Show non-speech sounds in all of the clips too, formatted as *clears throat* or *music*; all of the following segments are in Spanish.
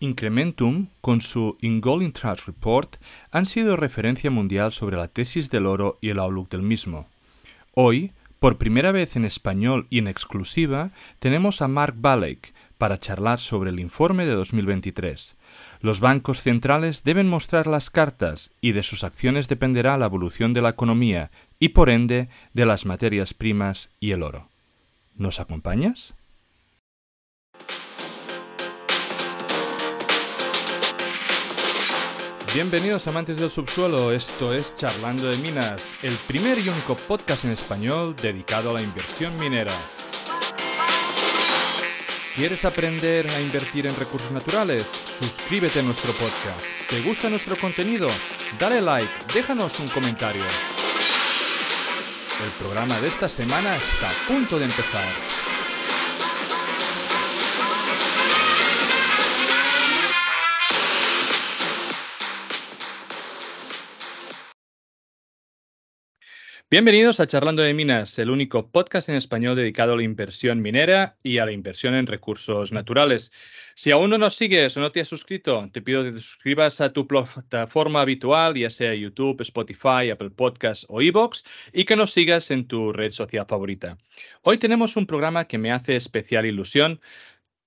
Incrementum, con su In Gold in Trust Report, han sido referencia mundial sobre la tesis del oro y el outlook del mismo. Hoy, por primera vez en español y en exclusiva, tenemos a Mark Balek para charlar sobre el informe de 2023. Los bancos centrales deben mostrar las cartas y de sus acciones dependerá la evolución de la economía y por ende de las materias primas y el oro. ¿Nos acompañas? Bienvenidos amantes del subsuelo, esto es Charlando de Minas, el primer y único podcast en español dedicado a la inversión minera. ¿Quieres aprender a invertir en recursos naturales? Suscríbete a nuestro podcast. ¿Te gusta nuestro contenido? Dale like, déjanos un comentario. El programa de esta semana está a punto de empezar. Bienvenidos a Charlando de Minas, el único podcast en español dedicado a la inversión minera y a la inversión en recursos naturales. Si aún no nos sigues o no te has suscrito, te pido que te suscribas a tu plataforma habitual, ya sea YouTube, Spotify, Apple Podcasts o Evox, y que nos sigas en tu red social favorita. Hoy tenemos un programa que me hace especial ilusión.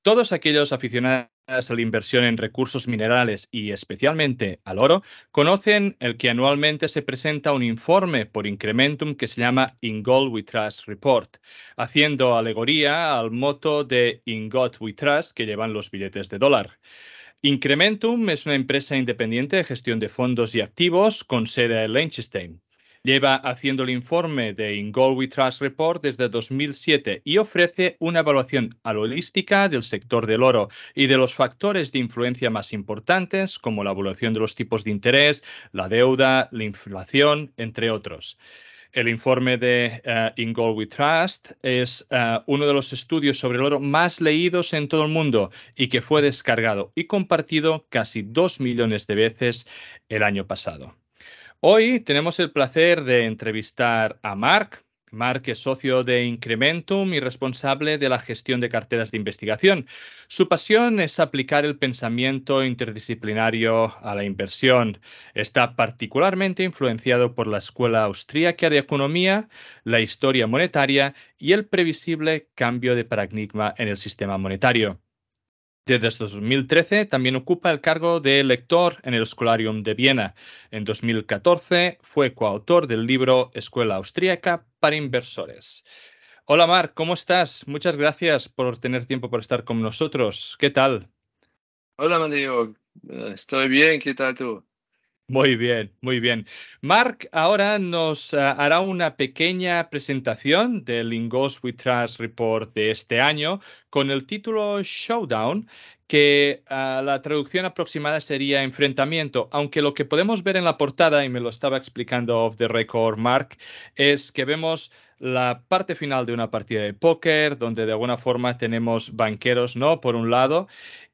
Todos aquellos aficionados a la inversión en recursos minerales y especialmente al oro, conocen el que anualmente se presenta un informe por Incrementum que se llama In Gold We Trust Report, haciendo alegoría al moto de In God We Trust que llevan los billetes de dólar. Incrementum es una empresa independiente de gestión de fondos y activos con sede en Liechtenstein. Lleva haciendo el informe de In Gold We Trust Report desde 2007 y ofrece una evaluación holística del sector del oro y de los factores de influencia más importantes, como la evaluación de los tipos de interés, la deuda, la inflación, entre otros. El informe de uh, In Gold We Trust es uh, uno de los estudios sobre el oro más leídos en todo el mundo y que fue descargado y compartido casi dos millones de veces el año pasado. Hoy tenemos el placer de entrevistar a Mark. Mark es socio de Incrementum y responsable de la gestión de carteras de investigación. Su pasión es aplicar el pensamiento interdisciplinario a la inversión. Está particularmente influenciado por la Escuela Austríaca de Economía, la historia monetaria y el previsible cambio de paradigma en el sistema monetario. Desde 2013 también ocupa el cargo de lector en el Escolarium de Viena. En 2014 fue coautor del libro Escuela Austríaca para Inversores. Hola Marc, ¿cómo estás? Muchas gracias por tener tiempo para estar con nosotros. ¿Qué tal? Hola Mario, estoy bien, ¿qué tal tú? Muy bien, muy bien. Mark ahora nos uh, hará una pequeña presentación del Ingos We Trust Report de este año con el título Showdown, que uh, la traducción aproximada sería enfrentamiento, aunque lo que podemos ver en la portada, y me lo estaba explicando off the record Mark, es que vemos la parte final de una partida de póker, donde de alguna forma tenemos banqueros, ¿no? Por un lado,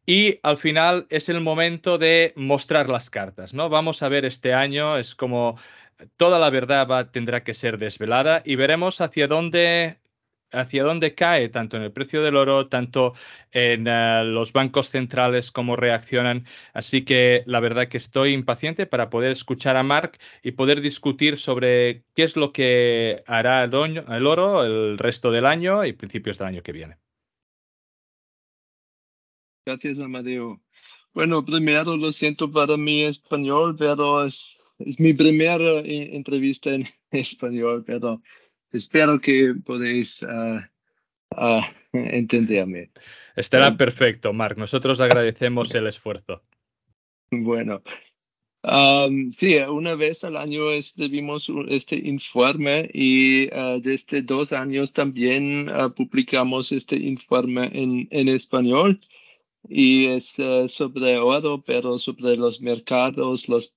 y al final es el momento de mostrar las cartas, ¿no? Vamos a ver este año, es como toda la verdad va, tendrá que ser desvelada y veremos hacia dónde hacia dónde cae tanto en el precio del oro, tanto en uh, los bancos centrales, cómo reaccionan. Así que la verdad que estoy impaciente para poder escuchar a Mark y poder discutir sobre qué es lo que hará el oro el resto del año y principios del año que viene. Gracias, Amadeo. Bueno, primero lo siento para mi español, pero es, es mi primera eh, entrevista en *laughs* español, pero espero que podéis uh, uh, entenderme. Estará perfecto, Marc. Nosotros agradecemos el esfuerzo. Bueno, um, sí, una vez al año escribimos este informe y uh, desde dos años también publicamos este informe en, en español y es uh, sobre oro, pero sobre los mercados, los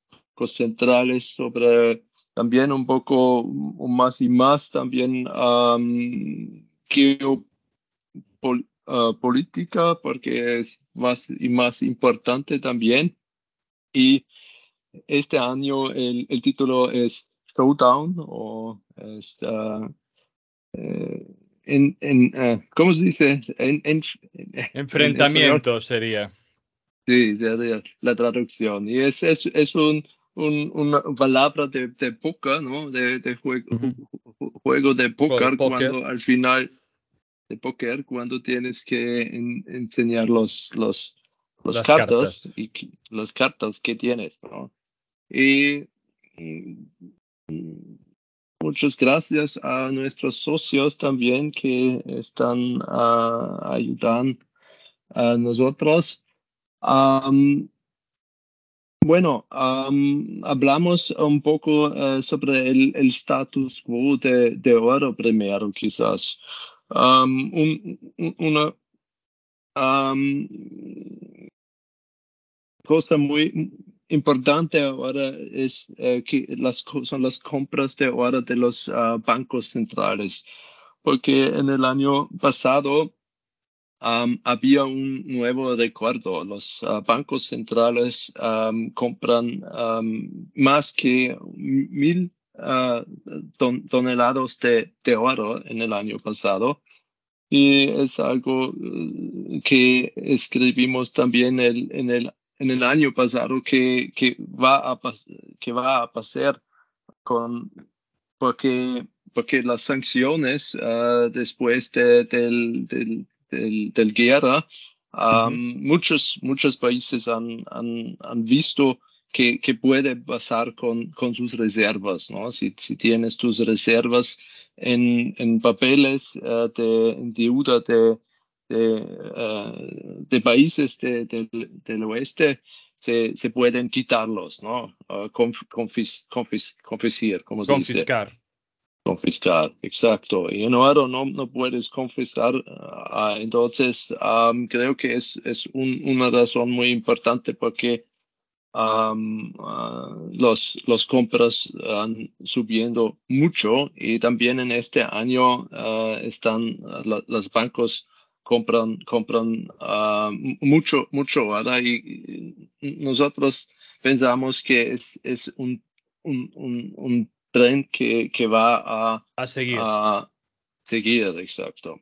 centrales, sobre también un poco más y más también um, geopolítica, porque es más y más importante también. Y este año el, el título es Showdown o es, uh, eh, en, en uh, ¿cómo se dice? En, Enfrentamiento sería. Sí, sería la traducción. Y es, es, es un, un, una palabra de, de póker, ¿no? De, de juego, juego de póker, cuando al final de póker, cuando tienes que enseñar los, los, los las cartas, y las cartas que tienes, ¿no? Y muchas gracias a nuestros socios también que están uh, ayudando a nosotros. bueno, hablamos un poco eh, sobre el, el, status quo de, oro primero, quizás. un, una cosa muy importante ahora es eh, que las, son las compras de ahora de los ah, bancos centrales, porque en el año pasado había un nuevo recuerdo. Los ah, bancos centrales compran más que mil ah, toneladas de, oro en el año pasado. Y es algo eh, que escribimos también en el en el año pasado que, que, va, a, que va a pasar con, porque, porque las sanciones uh, después de, del, del, del, del, guerra, um, muchos, muchos países han, han, han visto que, que, puede pasar con, con sus reservas, ¿no? Si, si tienes tus reservas en, en papeles uh, de deuda de, de, uh, países de, del oeste se, se, pueden quitarlos, ¿no? Uh, confis, confis, confiscar, como se Confiscar. Dice? Confiscar, exacto. Y en oro no, no puedes confiscar. Uh, entonces, um, creo que es, es un, una razón muy importante porque um, uh, los, los compras han subiendo mucho y también en este año están los bancos compran, compran uh, mucho, mucho ¿verdad? Y, nosotros pensamos que es, es un, un, un, un tren que, que va a, a seguir. A seguir, exacto.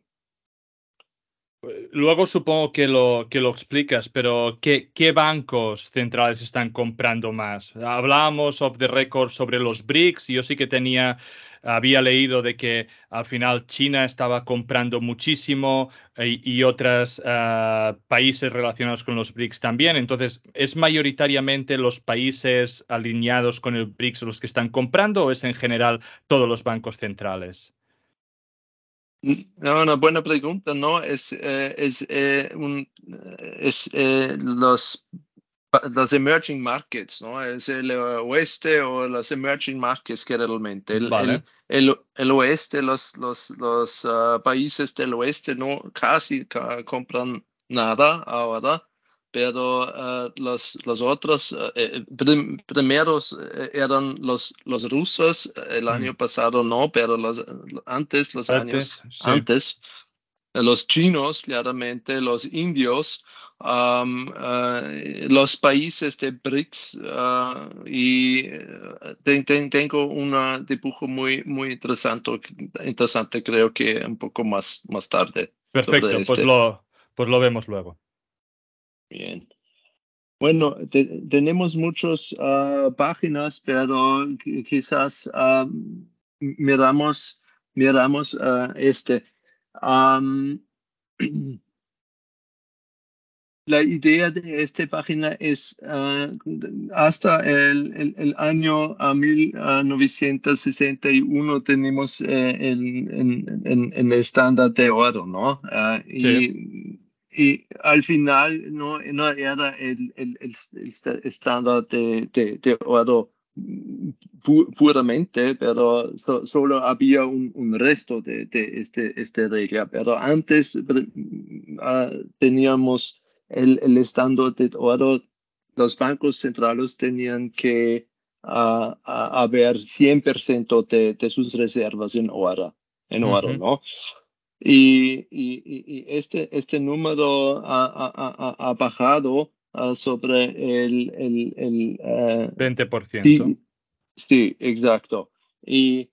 Luego supongo que lo, que lo explicas, pero ¿qué, ¿qué, bancos centrales están comprando más? Hablábamos of the record sobre los BRICS. Yo sí que tenía había leído de que al final China estaba comprando muchísimo eh, y, otros ah, países relacionados con los BRICS también. Entonces, ¿es mayoritariamente los países alineados con el BRICS los que están comprando o es en general todos los bancos centrales? No, una buena pregunta, ¿no? Es, eh, es, eh, un, es los los emerging markets, ¿no? Es el oeste o las emerging markets generalmente. El, el, el, oeste, los, los, los uh, países del oeste no casi compran nada ahora, pero uh, los, los otros uh, eh, prim primeros eh, eran los, los rusos, el año pasado no, pero los, antes, los años antes, los chinos, claramente, los indios, um, uh, los países de BRICS uh, y uh, tengo un dibujo muy, muy interesante, interesante, creo que un poco más, más tarde. Perfecto, pues, este. lo, pues lo vemos luego. Bien. Bueno, tenemos muchas páginas, pero quizás miramos, miramos este. Um, *clears throat* la idea de esta página es uh, hasta el, el, el año 1961 tenemos eh, el, en, el estándar de oro, ¿no? Uh, y, y, al final no, no era el, estándar de, de, de oro puramente, pero solo había un, un resto de, de, este, este regla. Pero antes uh, teníamos el, estándar de oro, los bancos centrales tenían que uh, haber 100% de, de sus reservas en oro, en oro ¿no? Y, y, y, este, este número ha, ha, ha bajado uh, sobre el, el, el 20%. Sí, sí, exacto. Y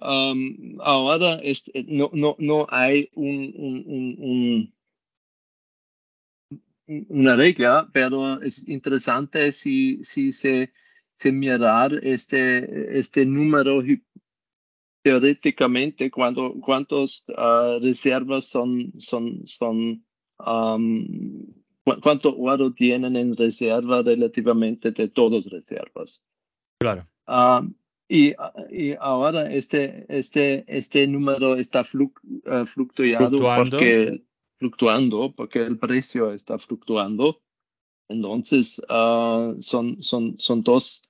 um, ahora este, no, no, no hay un, un, un, una regla, pero es interesante si, si se, se mirar este, este número teóricamente cuánto, cuántos uh, reservas son, son, son um, cuánto oro tienen en reserva relativamente de todas reservas. Claro. Y, y, ahora este, este, este número está fluc, uh, fluctuando, porque, fluctuando porque el precio está fluctuando. Entonces, uh, son, son, son dos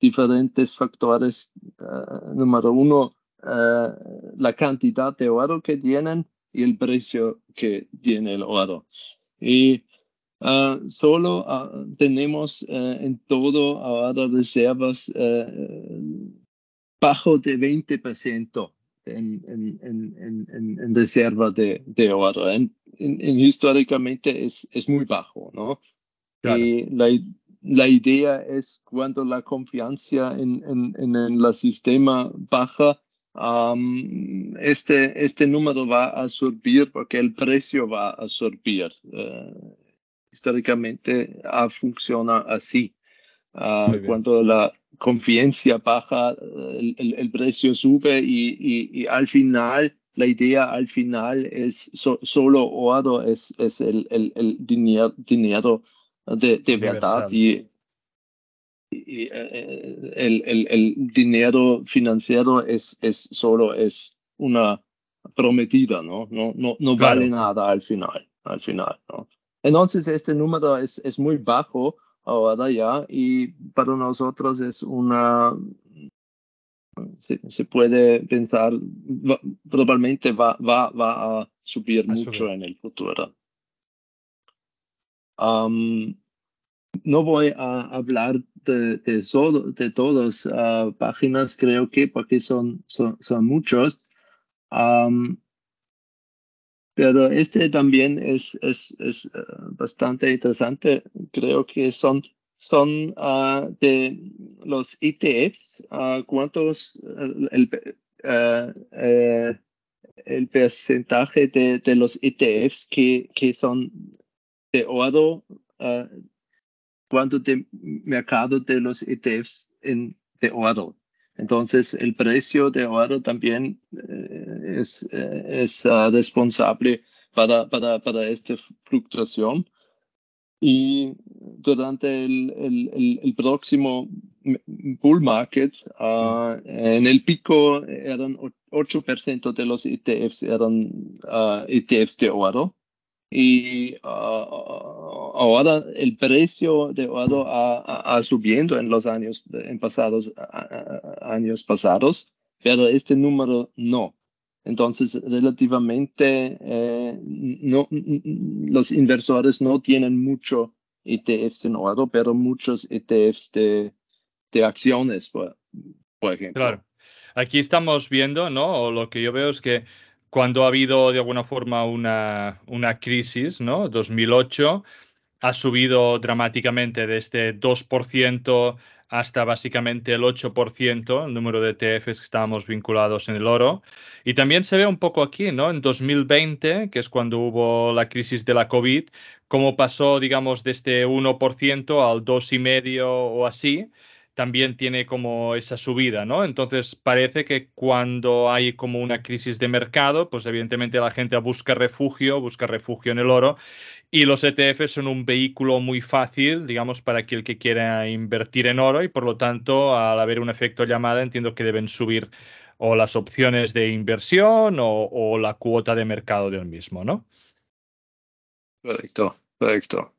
diferentes factores. Uh, número uno, eh, la cantidad de oro que tienen y el precio que tiene el oro. Y uh, solo uh, tenemos uh, en todo ahora reservas bajo de 20% en, en, en, en, reserva de, de oro. históricamente es, es muy bajo, ¿no? Y la, la idea es cuando la confianza en, en, en el sistema baja, este, este número va a subir porque el precio va a subir. Eh, históricamente ha funcionado así. Ah, cuando la confianza baja, el, el, precio sube y, y, al final, la idea al final es solo oro, es, es el, el dinero, dinero de, de verdad. Y, y, eh, el, el, el, dinero financiero es, es solo es una prometida, ¿no? No, no, no vale nada al final, al final, ¿no? Entonces este número es, es muy bajo ahora ya y para nosotros es una se, se puede pensar probablemente va, va, va a subir mucho en el futuro. Um, no voy a hablar de, de, solo, de todas uh, páginas, creo que, porque son, son, son muchos. Pero este también es, es, es uh, bastante interesante. Creo que son, son uh, de los ETFs, cuántos, el, el porcentaje de, de, los ETFs que, que son de oro cuánto de mercado de los ETFs en, de oro. Entonces, el precio de oro también eh, es, eh, es uh, responsable para, para, para esta fluctuación. Y durante el, el, el, próximo bull market, uh, en el pico eran 8% de los ETFs eran uh, ETFs de oro y ah, ahora el precio de oro ha, subiendo en los años en pasados años pasados pero este número no. Entonces relativamente eh, no los inversores no tienen mucho ETFs en oro pero muchos ETFs de, de acciones por, por ejemplo. Claro. Aquí estamos viendo no o lo que yo veo es que cuando ha habido de alguna forma una, una crisis, ¿no? 2008 ha subido dramáticamente desde 2% hasta básicamente el 8%, el número de ETFs que estábamos vinculados en el oro. Y también se ve un poco aquí, ¿no? En 2020, que es cuando hubo la crisis de la COVID, cómo pasó, digamos, de este 1% al 2,5% o así también tiene como esa subida, ¿no? Entonces parece que cuando hay como una crisis de mercado, pues evidentemente la gente busca refugio, busca refugio en el oro y los ETFs son un vehículo muy fácil, digamos, para aquel que quiera invertir en oro y por lo tanto al haber un efecto llamada entiendo que deben subir o las opciones de inversión o, o la cuota de mercado del mismo, ¿no? Correcto, correcto.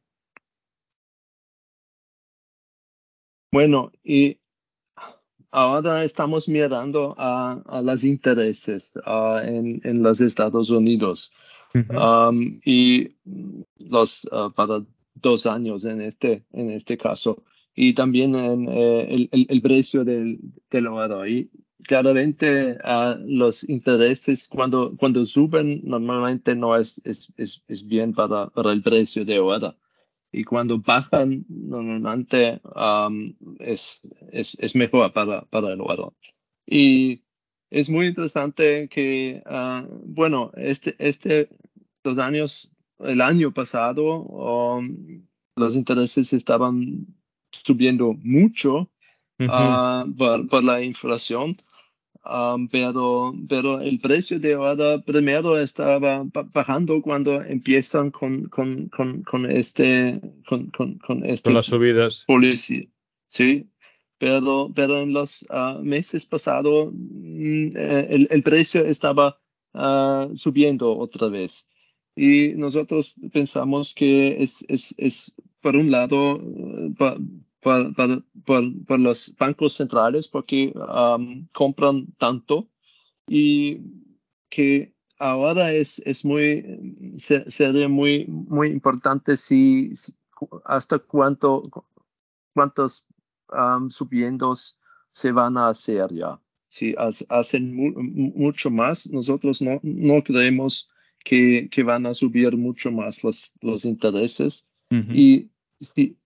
Bueno, y ahora estamos mirando a, a los intereses en, en, los Estados Unidos. Um, y los uh, para dos años en este, en este caso. Y también en eh, el, el, precio del, del oro. Y claramente uh, los intereses cuando, cuando suben normalmente no es, es, es, es bien para, para el precio de oro y cuando bajan normalmente um, es, es, mejor para, para el oro. Y es muy interesante que, uh, bueno, este, este, dos años el año pasado um, los intereses estaban subiendo mucho uh, por, la inflación. Um, pero, pero el precio de ahora primero estaba bajando cuando empiezan con, con, con, con este con, con, con este las subidas. policía sí. Pero pero en los uh, meses pasados mm, eh, el, el, precio estaba uh, subiendo otra vez y nosotros pensamos que es, es, es por un lado por, por, los bancos centrales porque compran tanto y que ahora es, es muy, sería muy, muy importante si, hasta cuánto, cuántos um, subiendos se van a hacer ya. Si hacen mucho más, nosotros no, no creemos que, que, van a subir mucho más los, los intereses. Y si,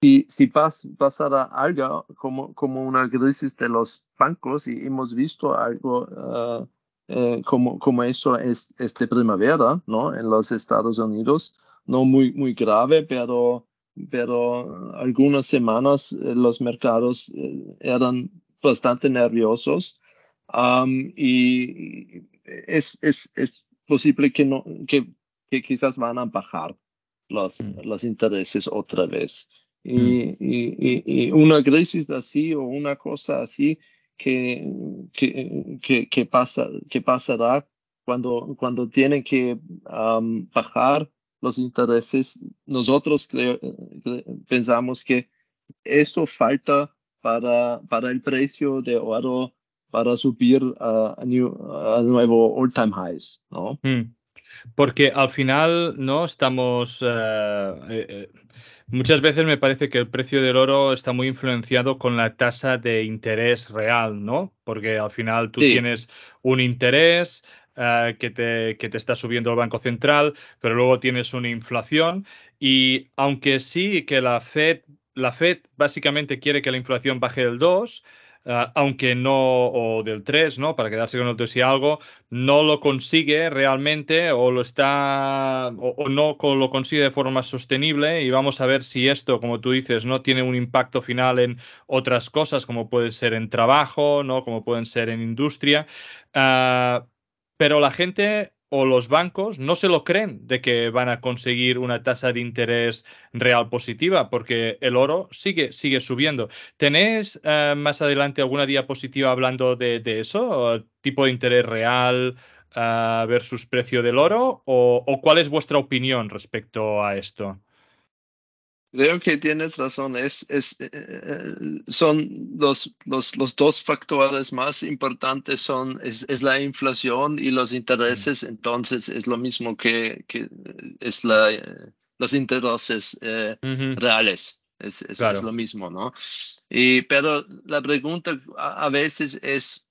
si, si pasara algo como, como una crisis de los bancos y hemos visto algo uh, eh, como, como eso es, de primavera ¿no? en los Estados Unidos, no muy, muy grave, pero, pero algunas semanas eh, los mercados eh, eran bastante nerviosos um, y es, es, es posible que, no, que, que quizás van a bajar los, mm. los intereses otra vez. Mm. Y, y, una crisis así o una cosa así que, que, que, pasa, que pasará cuando, cuando tienen que bajar los intereses. Nosotros pensamos que esto falta para, para el precio de oro para subir a, a, nuevo all-time highs, ¿no? Mm. Porque al final, ¿no? Estamos... Eh, eh, muchas veces me parece que el precio del oro está muy influenciado con la tasa de interés real, ¿no? Porque al final tú tienes un interés que, te, que te está subiendo el Banco Central, pero luego tienes una inflación y aunque sí que la Fed, la Fed básicamente quiere que la inflación baje del 2, Ah, aunque no, o del 3, ¿no? Para quedarse con el 3 y algo, no lo consigue realmente o lo está, o, no lo consigue de forma sostenible y vamos a ver si esto, como tú dices, no tiene un impacto final en otras cosas como puede ser en trabajo, ¿no? Como pueden ser en industria. Ah, pero la gente o los bancos no se lo creen de que van a conseguir una tasa de interés real positiva, porque el oro sigue, sigue subiendo. ¿Tenéis eh, más adelante alguna diapositiva hablando de, eso? ¿Tipo de interés real eh, versus precio del oro? ¿O cuál es vuestra opinión respecto a esto? Creo que tienes razón. Es, es, eh, eh, son los, los, los, dos factores más importantes son es, es, la inflación y los intereses. Entonces es lo mismo que, que es la, los intereses eh, reales. Es, es, lo mismo, ¿no? Y, pero la pregunta a veces es,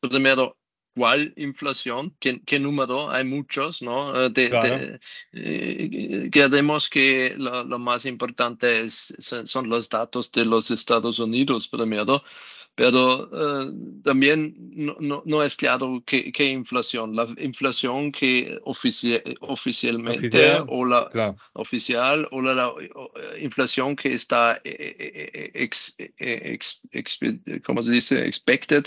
primero, ¿Cuál inflación? ¿Qué, qué número? Hay muchos, ¿no? Eh, de, eh, queremos que lo, lo, más importante es, son los datos de los Estados Unidos primero, pero eh, también no, no, no, es claro qué, qué, inflación. La inflación que oficialmente o la oficial o la, inflación que está, ex, ¿cómo se dice? Expected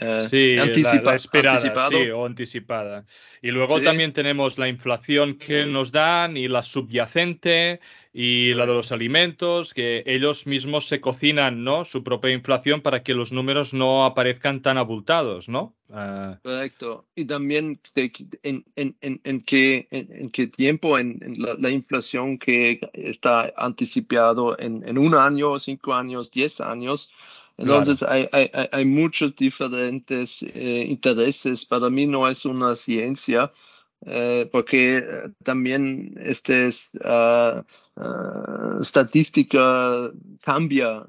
eh, sí, la, esperada, Sí, o anticipada. Y luego también tenemos la inflación que nos dan y la subyacente y la de los alimentos, que ellos mismos se cocinan, ¿no? Su propia inflación para que los números no aparezcan tan abultados, ¿no? Ah. Correcto. Y también en, en, en, en, qué, en, qué tiempo, en, la, inflación que está anticipado en, un año, cinco años, diez años, entonces hay, hay, hay, muchos diferentes eh, intereses. Para mí no es una ciencia, eh, porque eh, también este es, uh, uh, estadística cambia.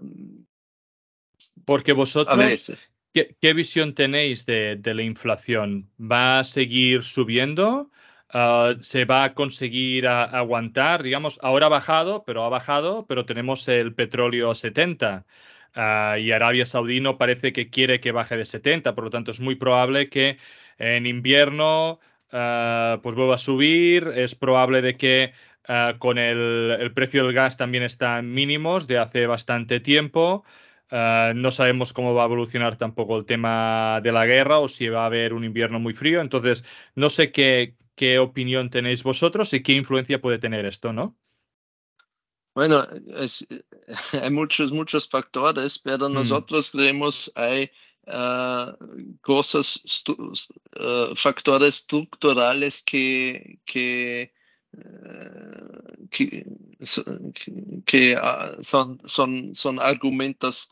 Porque vosotros, ¿qué, ¿qué, visión tenéis de, de, la inflación? ¿Va a seguir subiendo? Uh, ¿Se va a conseguir a, aguantar? Digamos, ahora ha bajado, pero ha bajado, pero tenemos el petróleo a 70. Ah, y Arabia Saudí no parece que quiere que baje de 70, por lo tanto es muy probable que en invierno pues vuelva a subir. Es probable de que eh, con el, el, precio del gas también está en mínimos de hace bastante tiempo. Uh, no sabemos cómo va a evolucionar tampoco el tema de la guerra o si va a haber un invierno muy frío. Entonces, no sé qué, qué opinión tenéis vosotros y qué influencia puede tener esto, ¿no? Bueno, es, *laughs* hay muchos, muchos factores, pero mm. nosotros creemos hay uh, cosas, factores estructurales que, que que, que uh, son, son, son argumentos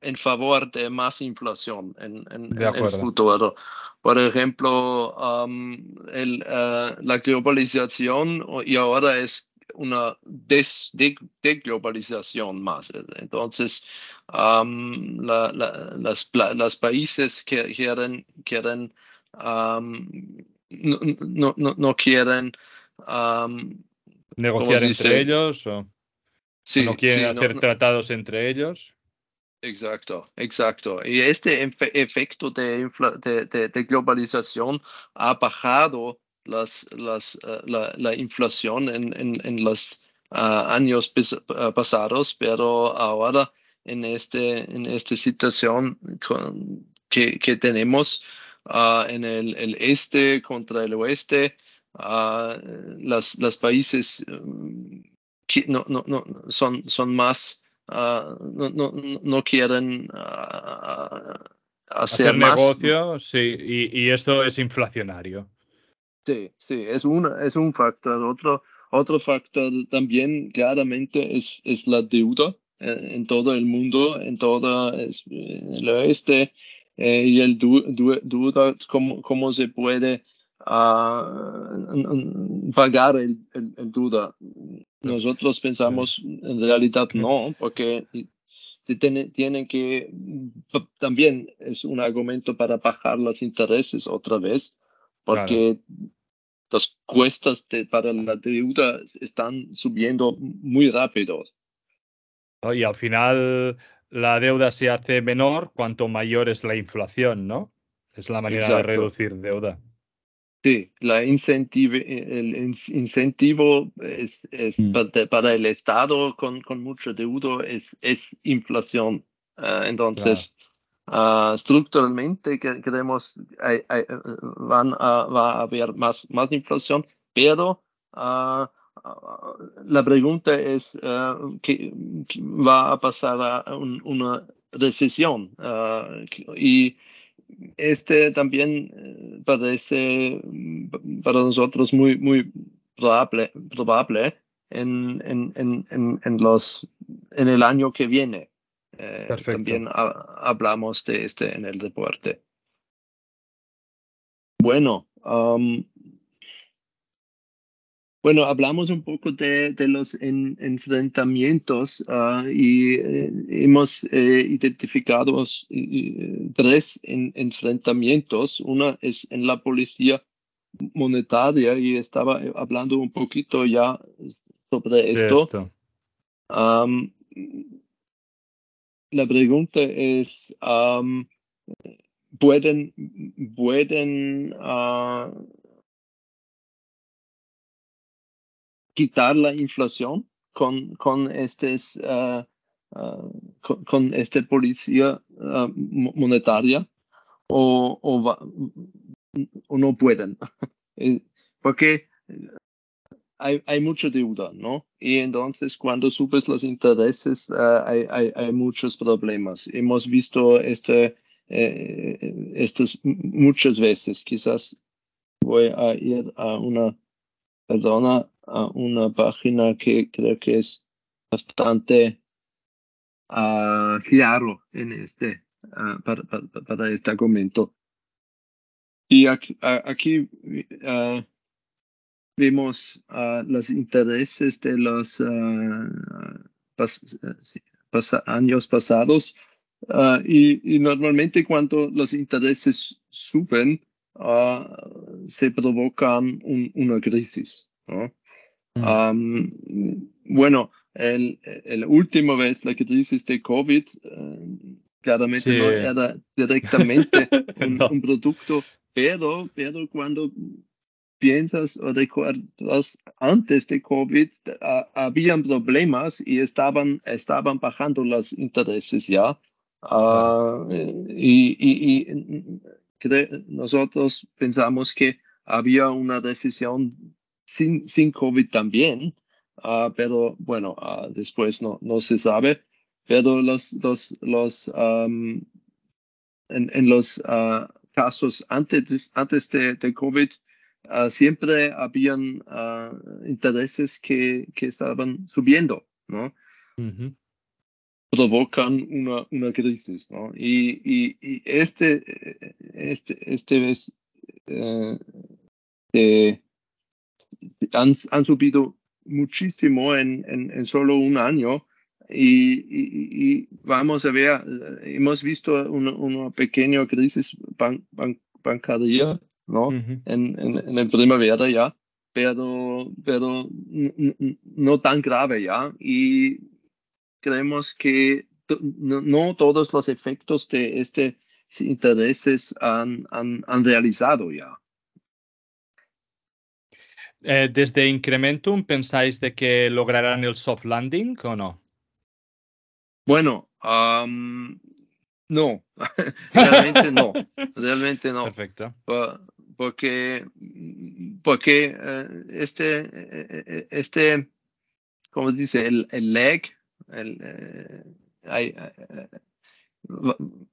en favor de más inflación en, en, en el futuro. Por ejemplo, um, el, uh, la globalización y ahora es una des, de, deglobalización más. Entonces, um, la, la, las, las países que quieren, quieren um, no, no, no quieren Um, ¿Negociar entre ellos o, sí, no quieren hacer tratados entre ellos? Exacto, exacto. Y este efecto de, de, de, globalización ha bajado las, las, uh, la, la, inflación en, en, en los uh, años uh, pasados, pero ahora en, este, en esta situación con, que, que, tenemos en el, el, este contra el oeste, uh, las, las, países um, que no, no, no, son, son más, uh, no, no, no, quieren uh, hacer, hacer más. negocio, sí, y, y, esto es inflacionario. Sí, sí, es un, es un factor. Otro, otro factor también claramente es, es la deuda eh, en todo el mundo, en todo el oeste, eh, y el du, du, duda cómo, cómo se puede pagar el, el, duda. Nosotros pensamos en realidad no, porque tienen, tienen que, también es un argumento para bajar los intereses otra vez, porque las cuestas de, para la deuda están subiendo muy rápido. Y al final la deuda se hace menor cuanto mayor es la inflación, ¿no? Es la manera de reducir deuda. Sí, la incentive, el incentivo es, es mm. para, para, el Estado con, con mucho deuda es, es inflación. Uh, entonces, claro. uh, estructuralmente creemos hay, van a, va a haber más, más inflación, pero uh, la pregunta es ¿qué, ¿qué, va a pasar a un, una recesión y este también eh, parece mm, para nosotros muy, muy probable, probable en, en, en, en, los, en el año que viene. Eh, también hablamos de este en el reporte. Bueno, um, bueno, hablamos un poco de, de los en, enfrentamientos uh, y eh, hemos eh, identificado eh, tres en, enfrentamientos. Una es en la policía monetaria y estaba hablando un poquito ya sobre esto. esto. Um, la pregunta es, um, ¿pueden, pueden uh, quitar la inflación con, con, estes, uh, uh, con, con, este policía uh, monetaria o, o, va, o, no pueden. *laughs* Eh, porque hay, hay mucha deuda, ¿no? Y entonces cuando subes los intereses hay, hay, hay, muchos problemas. Hemos visto este, eh, estos muchas veces. Quizás voy a ir a una, perdona, a una página que creo que es bastante uh, claro en este, uh, para, para, para, este argumento. Y aquí, vemos los intereses de los años pasados y, y, normalmente cuando los intereses suben se provocan un, una crisis. ¿no? Um, bueno, el, el, último vez la crisis de COVID, uh, claramente sí. no era directamente *laughs* un, no. un, producto, pero, pero cuando piensas o recuerdas, antes de COVID habían problemas y estaban, estaban bajando los intereses ya. Ah, y, nosotros pensamos que había una recesión sin, sin COVID también, ah, pero bueno, ah, después no, no se sabe. Pero los, los, los en, en, los casos antes, antes de, de COVID, uh, siempre habían uh, intereses que, que, estaban subiendo, ¿no? Uh -huh. Provocan una, una crisis, ¿no? Y, y, y este, este, este vez eh, de, han, han, subido muchísimo en, en, en solo un año. Y, y, y, vamos a ver, hemos visto una, una pequeña crisis ban, ban, bancaria ¿no? Uh -huh. en, en, en, el primavera ya, pero, pero no tan grave ya. Y creemos que no, no, todos los efectos de este intereses han, han, han realizado ya. Eh, ¿Desde Incrementum pensáis de que lograrán el soft landing o no? Bueno, um, no, *laughs* realmente no, realmente no. Perfecto. Porque, porque uh, este, este, ¿cómo se dice? El, el lag, el, hay,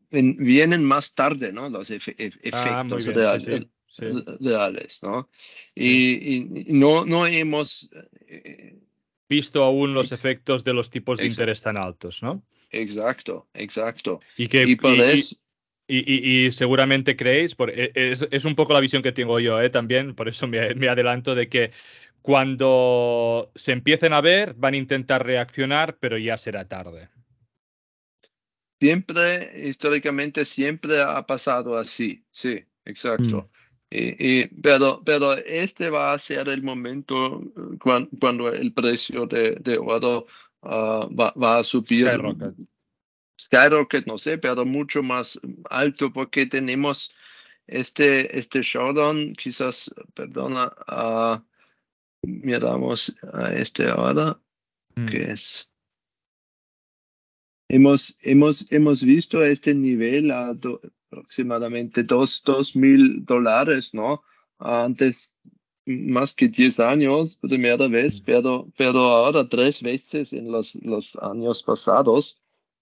vienen más tarde, ¿no? Los efe, efectos ah, reales. Sí, sí. Sí. reales, ¿no? Y, y, no, no hemos eh, visto aún los efectos de los tipos de interés tan altos, ¿no? Exacto, exacto. Y que y por y, eso... y, y, seguramente creéis, por, e, es, es, un poco la visión que tengo yo ¿eh? también, por eso me, me, adelanto de que cuando se empiecen a ver van a intentar reaccionar, pero ya será tarde. Siempre, históricamente, siempre ha pasado así, sí, exacto. Mm. Y, y, pero, pero este va a ser el momento cuando, cuando el precio de, de oro uh, va, va, a subir. Skyrocket. Skyrocket, no sé, pero mucho más alto porque tenemos este, este showdown, quizás, perdona, uh, miramos a este ahora, mm. que es. Hemos, hemos, hemos visto este nivel a do, aproximadamente dos, dos mil dólares, ¿no? Antes más que 10 años, primera vez, pero, pero ahora tres veces en los, los años pasados.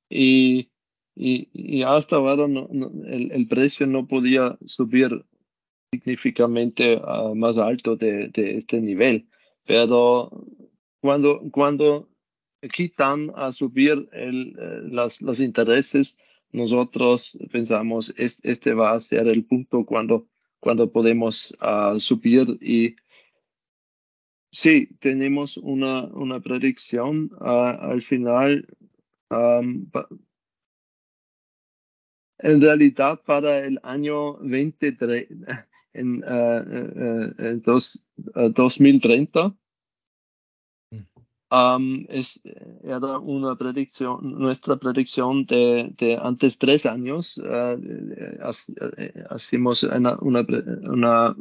Y, y, y hasta ahora no, no, el, el, precio no podía subir significativamente uh, más alto de, de, este nivel. Pero cuando, cuando quitan a subir el, eh, las, los intereses, nosotros pensamos este, este va a ser el punto cuando, cuando podemos uh, subir y sí, tenemos una, una predicción uh, al final. En realidad, para el año 23, en, uh, dos, 2030, Um, es, era una predicción, nuestra predicción de, de antes tres años. Uh, hacemos una, una, una,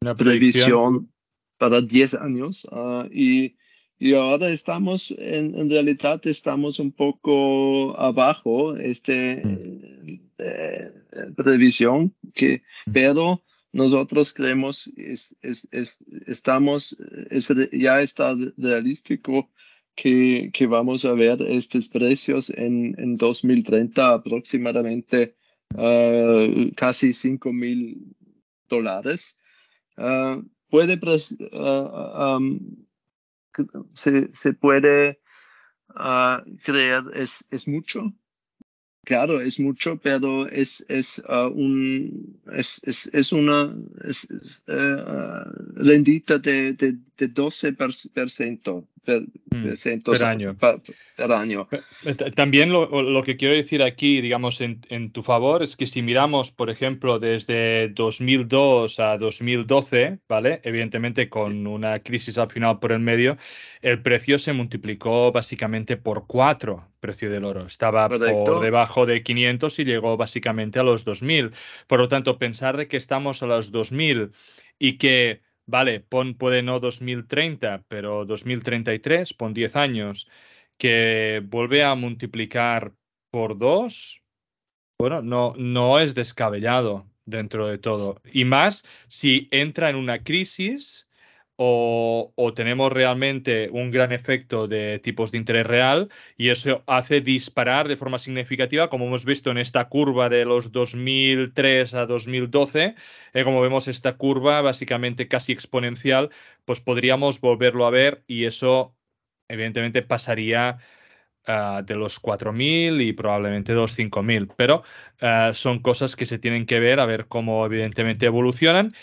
una previsión para diez años uh, y, y ahora estamos, en, en, realidad estamos un poco abajo este mm. eh, previsión, que, mm. pero nosotros creemos es, es, es estamos es, ya está realístico que, vamos a ver estos precios en, en 2030 aproximadamente uh, casi 5 mil dólares. Uh, puede um, se, se, puede creer es, es mucho Claro, es mucho, pero es, es, uh, un, es, es, es una es, uh, rendita de, de, de 12% per, mm, per año. Per, per año. También lo, lo, que quiero decir aquí, digamos, en, en, tu favor, es que si miramos, por ejemplo, desde 2002 a 2012, ¿vale? Evidentemente con una crisis al final por el medio, el precio se multiplicó básicamente por cuatro, precio del oro. Estaba Correcto. por debajo de 500 y llegó básicamente a los 2000. Por lo tanto, pensar de que estamos a los 2000 y que vale, pon puede no 2030, pero 2033, pon 10 años, que vuelve a multiplicar por dos, bueno, no, no es descabellado dentro de todo. Y más si entra en una crisis o, tenemos realmente un gran efecto de tipos de interés real y eso hace disparar de forma significativa, como hemos visto en esta curva de los 2003 a 2012, eh, como vemos esta curva básicamente casi exponencial, pues podríamos volverlo a ver y eso evidentemente pasaría ah, de los 4.000 y probablemente de los 5.000, pero ah, son cosas que se tienen que ver, a ver cómo evidentemente evolucionan,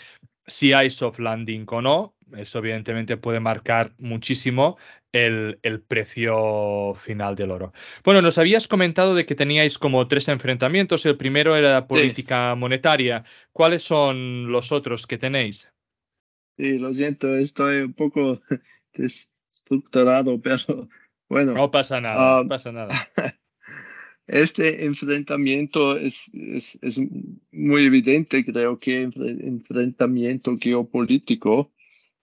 si hay soft landing o no, eso evidentemente puede marcar muchísimo el, precio final del oro. Bueno, nos habías comentado de que teníais como tres enfrentamientos. El primero era política monetaria. ¿Cuáles son los otros que tenéis? Sí, lo siento, estoy un poco *laughs* desestructurado, *laughs* pero bueno. No pasa nada, no um, pasa nada. *laughs* Este enfrentamiento es, es, es muy evidente, creo que enfrentamiento geopolítico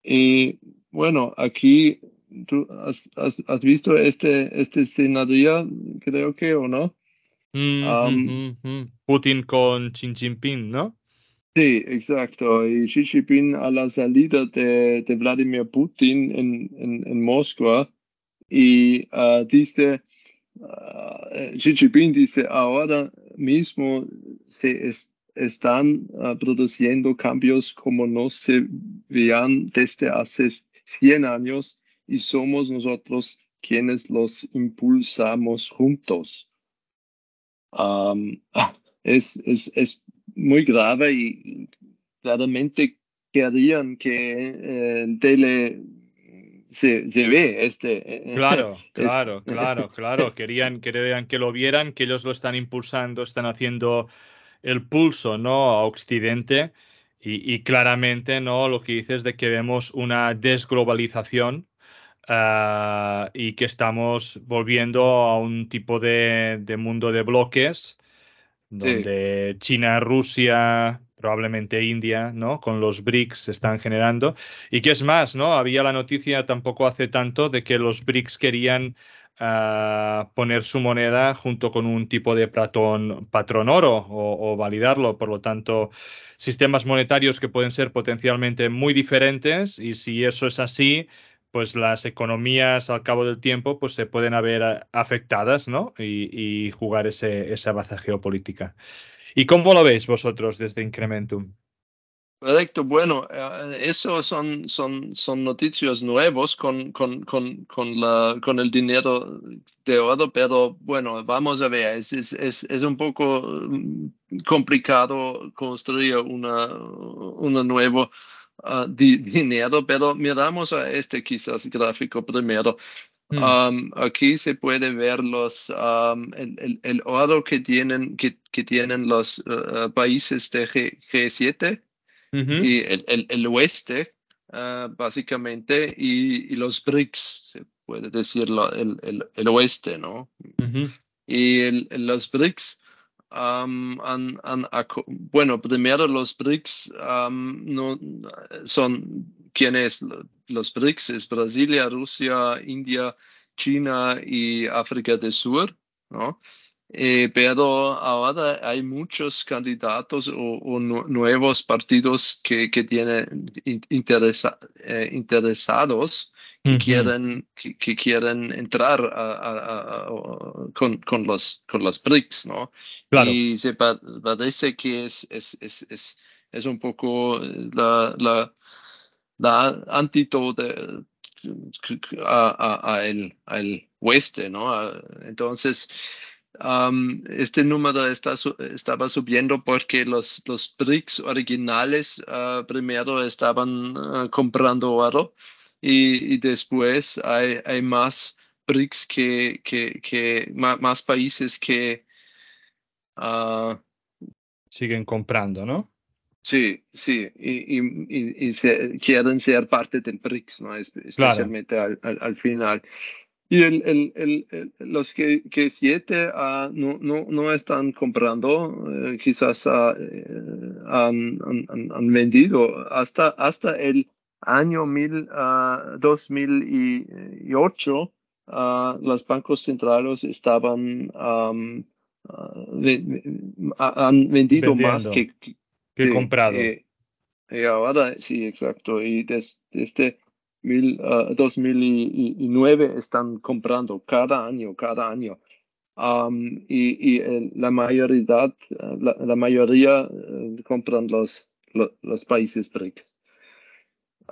y bueno, aquí tú has, has, visto este, este escenario, creo que, ¿o no? Mm, Putin con Xi Jinping, ¿no? Sí, exacto. Y Xi Jinping a la salida de, de Vladimir Putin en, en, en Moscú y uh, dice, uh, Xi Jinping dice, ahora mismo se, es, están ah, produciendo cambios como no se veían desde hace 100 años y somos nosotros quienes los impulsamos juntos. es, es, es, muy grave y claramente querían que el tele se, se, ve este. Eh, *laughs* claro, claro, claro, claro. *laughs* Querían, querían que lo vieran, que ellos lo están impulsando, están haciendo el pulso ¿no? a Occidente y, claramente ¿no? lo que dices de que vemos una desglobalización ah, y que estamos volviendo a un tipo de, mundo de bloques donde China, Rusia, probablemente India, ¿no? Con los BRICS se están generando. Y que es más, ¿no? Había la noticia tampoco hace tanto de que los BRICS querían poner su moneda junto con un tipo de patrón, patrón oro o, validarlo. Por lo tanto, sistemas monetarios que pueden ser potencialmente muy diferentes y si eso es así, pues las economías al cabo del tiempo pues se pueden haber afectadas ¿no? y, jugar ese, esa baza geopolítica. ¿Y cómo lo veis vosotros desde Incrementum? Correcto, bueno, eh, eso son, son, son noticias nuevos con, con, con, con, la, con el dinero de oro, pero bueno, vamos a ver, es, es, es, es un poco mm, complicado construir una, una nuevo ah, dinero, pero miramos a este quizás gráfico primero. Um, aquí se puede ver los, um, el, el, oro que tienen, que, que tienen los uh, países de G, G7 y el, el, oeste, ah, básicamente, y, los BRICS, se puede decir el, el, oeste, ¿no? Y los BRICS han, bueno, primero los BRICS no, son quienes los BRICS es Brasilia, Rusia, India, China y África del Sur, ¿no? Eh, pero ahora hay muchos candidatos o, nuevos partidos que, que tienen interesa, eh, interesados que, quieren, que, quieren entrar con, con, los, con los BRICS, ¿no? Y se parece que es, es, es, es, es un poco la, la, la de, a, a, el, al oeste, ¿no? Entonces, este número está, estaba subiendo porque los, los BRICS originales ah, primero estaban ah, comprando oro y, después hay, hay, más BRICS que, que, que más, países que ah, siguen comprando, ¿no? Sí, sí, y, y, quieren ser parte del BRICS, ¿no? especialmente al, al, final. Y el, el, el, los que, que siete uh, no, no, no, están comprando, uh, quizás uh, han, han, han, vendido hasta, hasta el año mil, 2008, los bancos centrales estaban han vendido más que, que, comprado. y ahora, sí, exacto. Y desde, desde mil, 2009 están comprando cada año, cada año. y, y la mayoría, la, la mayoría uh, compran los, los, los países BRICS.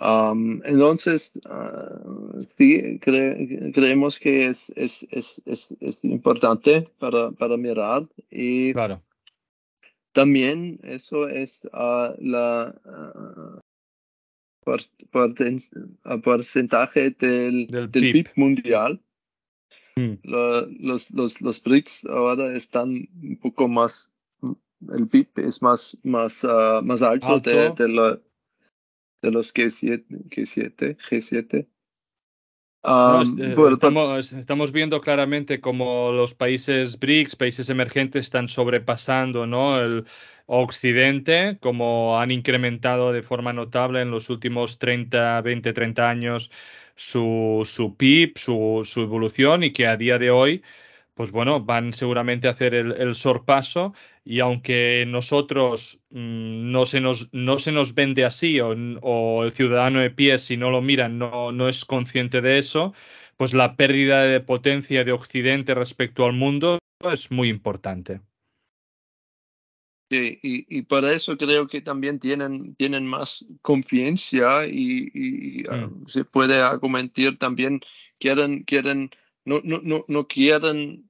Um, entonces, uh, sí, cre creemos que es, es, es, es, importante para, para mirar y claro. también eso es uh, la uh, por, por, porcentaje del, del, del PIB. PIB mundial. Mm. Lo, los, los, los BRICS ahora están un poco más, el PIB es más, más, más alto, Alto. De, de, la, de los G7, G7, G7. No, Um, es- eh, estamos, estamos viendo claramente cómo los países BRICS, países emergentes, están sobrepasando ¿no? el Occidente, como han incrementado de forma notable en los últimos 30, 20, 30 años su, su PIB, su, su evolución y que a día de hoy, pues bueno, van seguramente a hacer el, el sorpaso y aunque nosotros mm, no, se nos, no se nos vende así o, o el ciudadano de pie si no lo mira no, no es consciente de eso, pues la pérdida de potencia de Occidente respecto al mundo es muy importante. Sí, y, y para eso creo que también tienen, tienen más confianza y, y, ah, Mm. se puede argumentar también, quieren, quieren, no, no, no, no quieren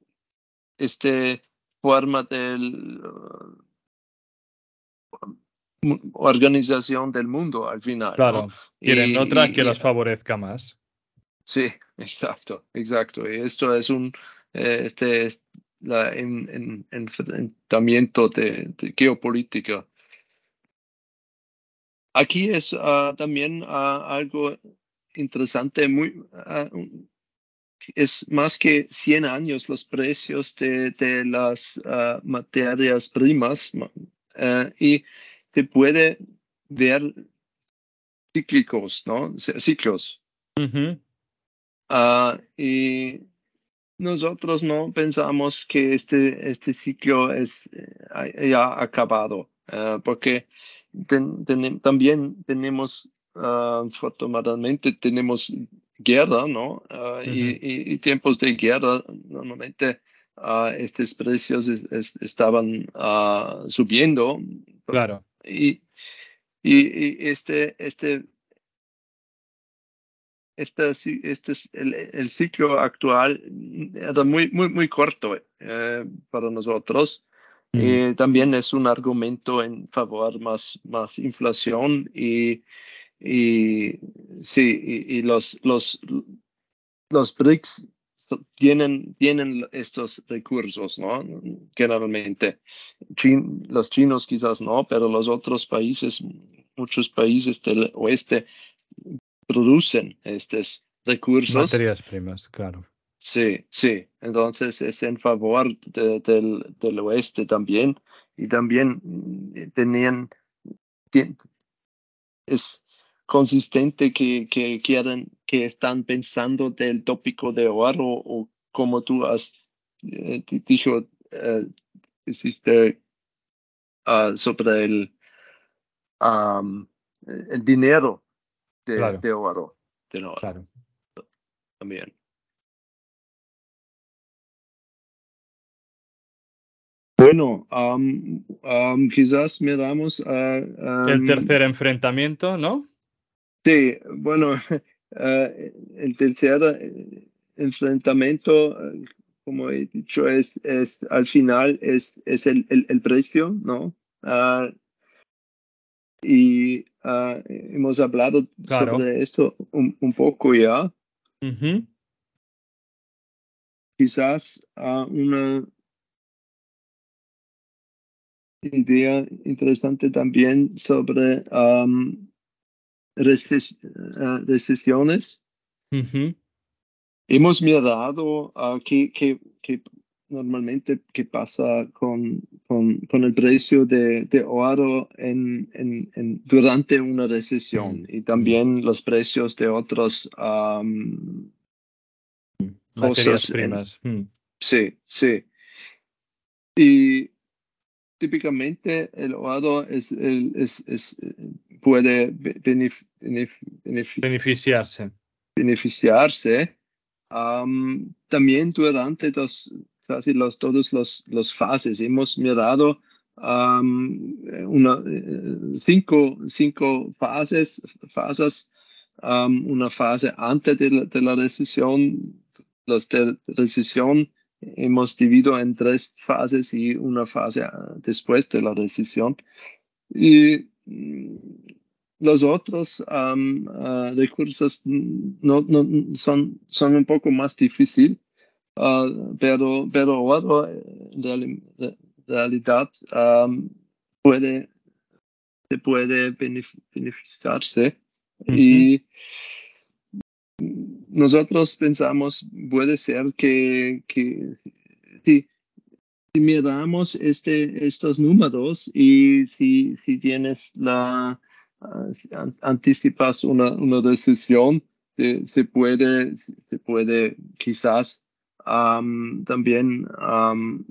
este forma del ah, mu- organización del mundo al final. ¿no? Claro, quieren Y- otra que las favorezca más. Sí, *laughs* exacto, exacto. Y esto es un, eh, este es la en, en- enfrentamiento de, de geopolítica. Aquí es ah, también ah, algo interesante, muy, ah, es más que 100 años los precios de, de las materias primas ma- eh, y se puede ver cíclicos, ¿no? Ciclos. Y nosotros no pensamos que este, este ciclo es eh, ya acabado, ah, porque ten- ten- también tenemos, ah, afortunadamente, tenemos guerra, ¿no? Ah, y, Ujú. y- y tiempos de guerra, normalmente estos precios es- es- estaban subiendo Claro, y, y, y este, este, este, este es el, el ciclo actual era muy, muy, muy corto eh, para nosotros. Mm. Eh, también es un argumento en favor más, más inflación y, y sí, y, y los, los, los BRICS tienen, tienen estos recursos, ¿no? Generalmente. Chin- los chinos quizás no, pero los otros países, muchos países del oeste producen estos recursos. materias primas, claro. Sí, sí. Entonces es en favor de- del, del oeste también. Y también mm, tenían, es consistente que, que quieren, que están pensando del tópico de oro o como tú has eh, di- dicho, eh, hiciste ah, sobre el, am, el dinero de, Claro. de oro, del oro Claro. también. Bueno, am, quizás miramos a... El tercer enfrentamiento, ¿no? Sí, bueno, *laughs* eh, el tercer eh, enfrentamiento, eh, como he dicho, es, es al final es, es el, el, el precio, ¿no? Ah, y ah, hemos hablado Claro. sobre esto un, un poco ya. Quizás ah, una idea interesante también sobre reces- ah, recesiones. ujú, Hemos mirado a qué, qué- qué normalmente qué pasa con, con, con, el precio de, de oro en, en, en, durante una recesión mm. y también los precios de otros um, materias primas. Mm. Sí, sí. Y típicamente el oro es, es, es, puede beneficiarse. beneficiarse um, también durante los, casi los, todos los, los fases. Hemos mirado eh, cinco, cinco fases, fases una fase antes de la, de recesión, los de recesión hemos dividido en tres fases y una fase ah, después de la recesión. Y mm, los otros uh, recursos no, no, son, son un poco más difíciles, uh, pero, pero oro en realidad um, puede, se puede beneficiarse. Uh -huh. Y nosotros pensamos, puede ser que, que si, si, miramos este, estos números y si, si tienes la, uh, si anticipas una, una recesión, se, se, puede, se puede quizás um, también um,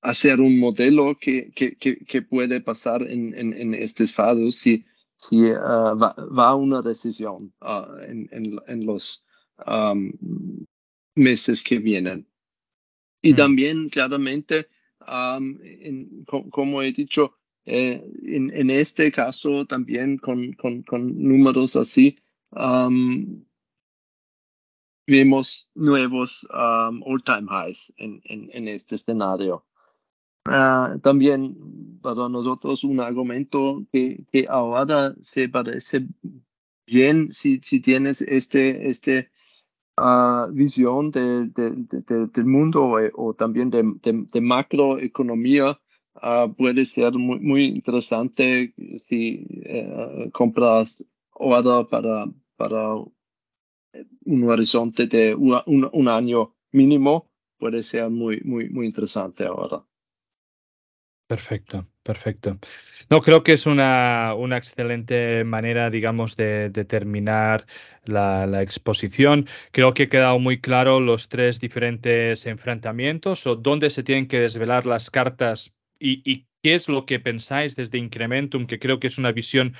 hacer un modelo que, que, que, que puede pasar en, en, en estos fases si, si uh, va, va, una recesión uh, en, en, en, los um, meses que vienen. Y mm. también, claramente, en, como he dicho, eh, en, en, este caso también con, con, con números así, um, vemos nuevos um, all-time highs en, en, este escenario. Uh, también para nosotros un argumento que, que ahora se parece bien si, si tienes este, este uh, visión de, de, de, del mundo o, o también de, macroeconomía, uh, puede ser muy, muy interesante si uh, compras oro para, para un horizonte de un, año mínimo, puede ser muy, muy, muy interesante ahora. Perfecto, perfecto. No, creo que es una, una excelente manera, digamos, de, terminar la, la, exposición. Creo que ha quedado muy claro los tres diferentes enfrentamientos o dónde se tienen que desvelar las cartas y, y qué es lo que pensáis desde Incrementum, que creo que es una visión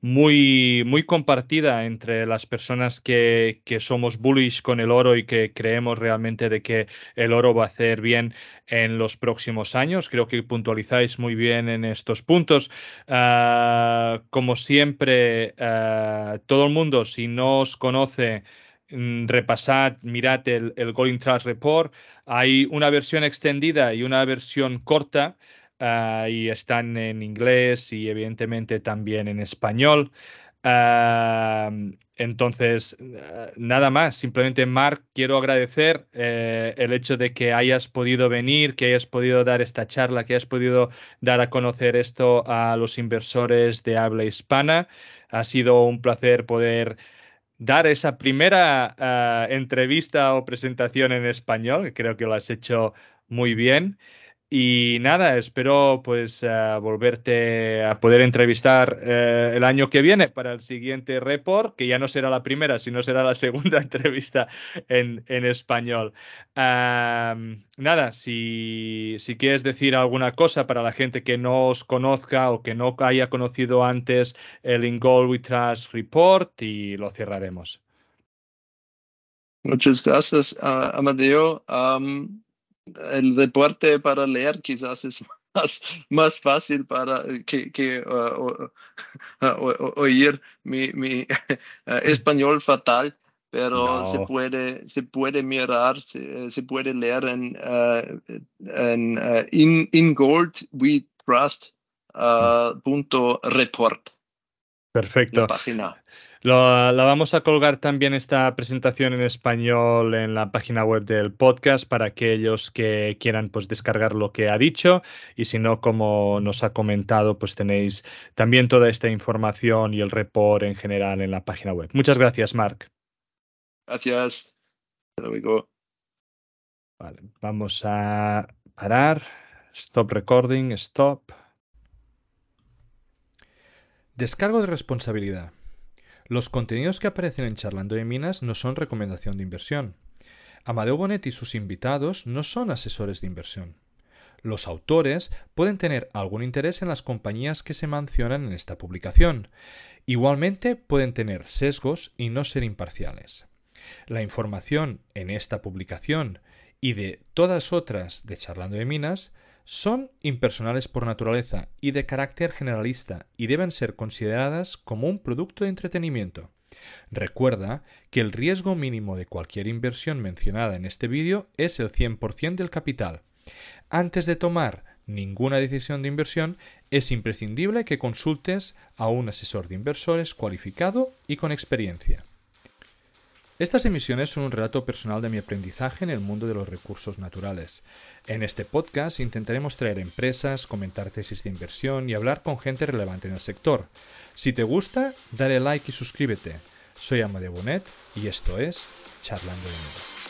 muy, muy compartida entre las personas que, que, somos bullish con el oro y que creemos realmente de que el oro va a hacer bien en los próximos años. Creo que puntualizáis muy bien en estos puntos. Uh, como siempre, uh, todo el mundo, si no os conoce, mm, repasad, mirad el, el Going Trust Report. Hay una versión extendida y una versión corta. Uh, y están en inglés y evidentemente también en español. Uh, entonces, uh, nada más, simplemente Mark, quiero agradecer eh, el hecho de que hayas podido venir, que hayas podido dar esta charla, que hayas podido dar a conocer esto a los inversores de habla hispana. Ha sido un placer poder dar esa primera entrevista o presentación en español, creo que lo has hecho muy bien. Y nada, espero pues uh, volverte a poder entrevistar uh, el año que viene para el siguiente report, que ya no será la primera, sino será la *laughs* segunda entrevista en, en español. Nada, si, si, quieres decir alguna cosa para la gente que no os conozca o que no haya conocido antes el In We Trust Report y lo cerraremos. Muchas gracias, Amadeo. Um el reporte para leer quizás es *laughs* más, más fácil para que, que uh, uh, oír mi, mi uh, *laughs* español fatal, pero no. se, puede, se puede mirar, se, se puede leer en, en in, in, Gold We Trust punto report. Perfecto. La página. Lo, la vamos a colgar también esta presentación en español en la página web del podcast para aquellos que quieran pues descargar lo que ha dicho y si no como nos ha comentado pues tenéis también toda esta información y el report en general en la página web. Muchas gracias, Mark. Gracias. Hasta luego. Vale, vamos a parar. Stop recording, stop. Descargo de responsabilidad. Los contenidos que aparecen en Charlando de Minas no son recomendación de inversión. Amadeo Bonet y sus invitados no son asesores de inversión. Los autores pueden tener algún interés en las compañías que se mencionan en esta publicación. Igualmente pueden tener sesgos y no ser imparciales. La información en esta publicación y de todas otras de Charlando de Minas son impersonales por naturaleza y de carácter generalista y deben ser consideradas como un producto de entretenimiento. Recuerda que el riesgo mínimo de cualquier inversión mencionada en este vídeo es el 100% del capital. Antes de tomar ninguna decisión de inversión, es imprescindible que consultes a un asesor de inversores cualificado y con experiencia. Estas emisiones son un relato personal de mi aprendizaje en el mundo de los recursos naturales. En este podcast intentaremos traer empresas, comentar tesis de inversión y hablar con gente relevante en el sector. Si te gusta, dale like y suscríbete. Soy Amadeo Bonet y esto es Charlando de Nuevas.